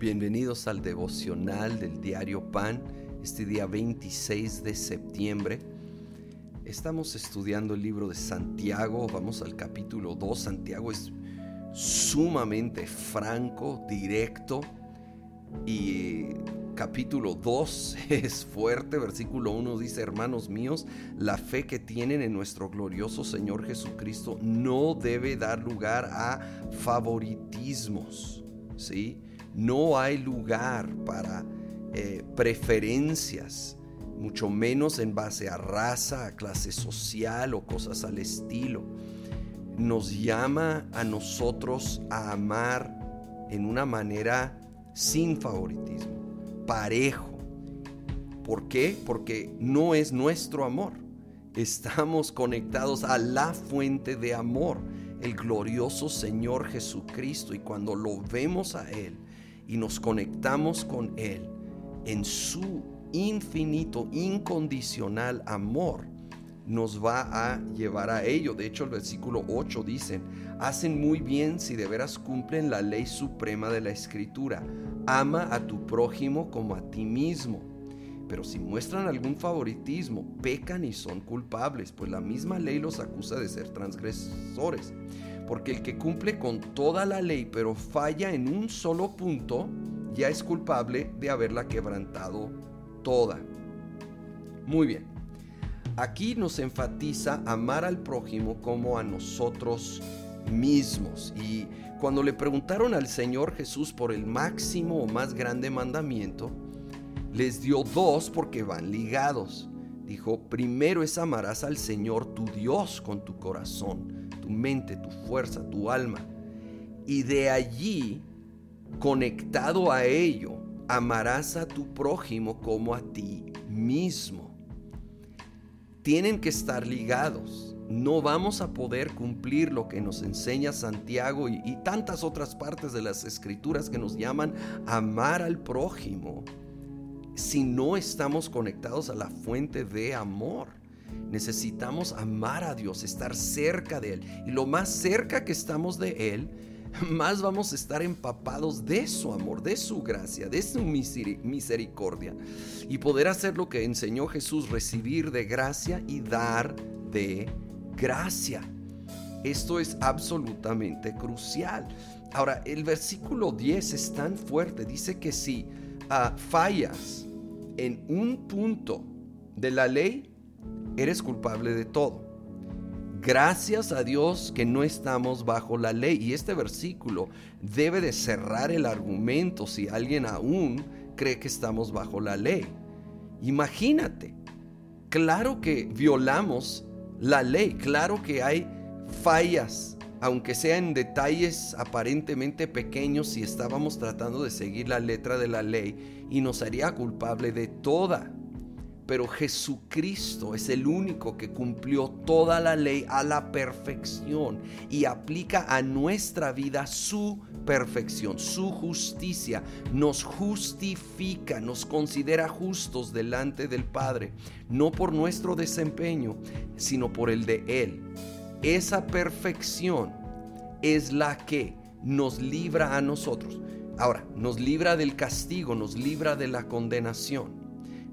Bienvenidos al devocional del diario Pan, este día 26 de septiembre. Estamos estudiando el libro de Santiago, vamos al capítulo 2. Santiago es sumamente franco, directo y capítulo 2 es fuerte, versículo 1 dice, hermanos míos, la fe que tienen en nuestro glorioso Señor Jesucristo no debe dar lugar a favoritismos, ¿sí? No hay lugar para eh, preferencias, mucho menos en base a raza, a clase social o cosas al estilo. Nos llama a nosotros a amar en una manera sin favoritismo, parejo. ¿Por qué? Porque no es nuestro amor. Estamos conectados a la fuente de amor, el glorioso Señor Jesucristo. Y cuando lo vemos a Él, y nos conectamos con Él en su infinito, incondicional amor, nos va a llevar a ello. De hecho, el versículo 8 dice, hacen muy bien si de veras cumplen la ley suprema de la escritura. Ama a tu prójimo como a ti mismo. Pero si muestran algún favoritismo, pecan y son culpables, pues la misma ley los acusa de ser transgresores porque el que cumple con toda la ley pero falla en un solo punto, ya es culpable de haberla quebrantado toda. Muy bien. Aquí nos enfatiza amar al prójimo como a nosotros mismos. Y cuando le preguntaron al Señor Jesús por el máximo o más grande mandamiento, les dio dos porque van ligados. Dijo, primero es amarás al Señor tu Dios con tu corazón mente, tu fuerza, tu alma. Y de allí, conectado a ello, amarás a tu prójimo como a ti mismo. Tienen que estar ligados. No vamos a poder cumplir lo que nos enseña Santiago y, y tantas otras partes de las escrituras que nos llaman amar al prójimo si no estamos conectados a la fuente de amor. Necesitamos amar a Dios, estar cerca de Él. Y lo más cerca que estamos de Él, más vamos a estar empapados de su amor, de su gracia, de su misericordia. Y poder hacer lo que enseñó Jesús, recibir de gracia y dar de gracia. Esto es absolutamente crucial. Ahora, el versículo 10 es tan fuerte. Dice que si ah, fallas en un punto de la ley, eres culpable de todo. Gracias a Dios que no estamos bajo la ley. Y este versículo debe de cerrar el argumento si alguien aún cree que estamos bajo la ley. Imagínate, claro que violamos la ley, claro que hay fallas, aunque sean en detalles aparentemente pequeños si estábamos tratando de seguir la letra de la ley y nos haría culpable de toda pero Jesucristo es el único que cumplió toda la ley a la perfección y aplica a nuestra vida su perfección, su justicia. Nos justifica, nos considera justos delante del Padre, no por nuestro desempeño, sino por el de Él. Esa perfección es la que nos libra a nosotros. Ahora, nos libra del castigo, nos libra de la condenación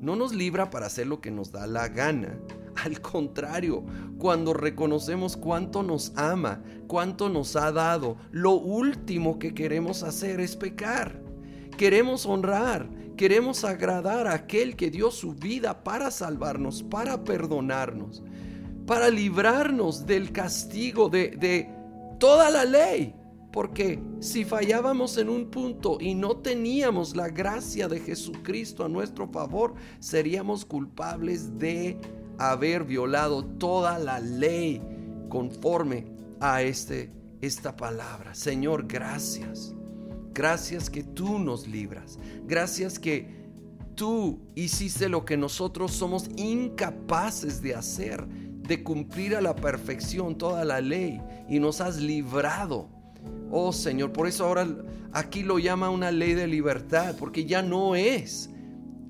no nos libra para hacer lo que nos da la gana. Al contrario, cuando reconocemos cuánto nos ama, cuánto nos ha dado, lo último que queremos hacer es pecar. Queremos honrar, queremos agradar a aquel que dio su vida para salvarnos, para perdonarnos, para librarnos del castigo de, de toda la ley. Porque si fallábamos en un punto y no teníamos la gracia de Jesucristo a nuestro favor, seríamos culpables de haber violado toda la ley conforme a este, esta palabra. Señor, gracias. Gracias que tú nos libras. Gracias que tú hiciste lo que nosotros somos incapaces de hacer, de cumplir a la perfección toda la ley y nos has librado Oh Señor, por eso ahora aquí lo llama una ley de libertad, porque ya no es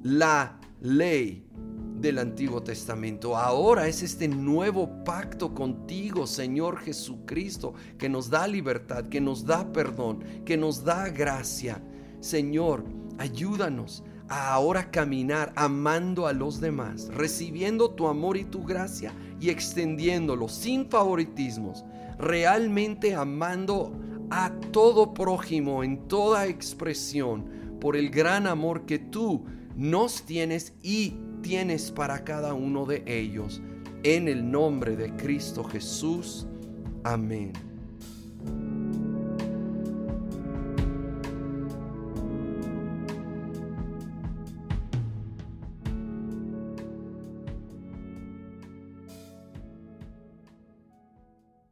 la ley del Antiguo Testamento. Ahora es este nuevo pacto contigo, Señor Jesucristo, que nos da libertad, que nos da perdón, que nos da gracia. Señor, ayúdanos a ahora caminar amando a los demás, recibiendo tu amor y tu gracia y extendiéndolo sin favoritismos, realmente amando a todo prójimo en toda expresión por el gran amor que tú nos tienes y tienes para cada uno de ellos. En el nombre de Cristo Jesús. Amén.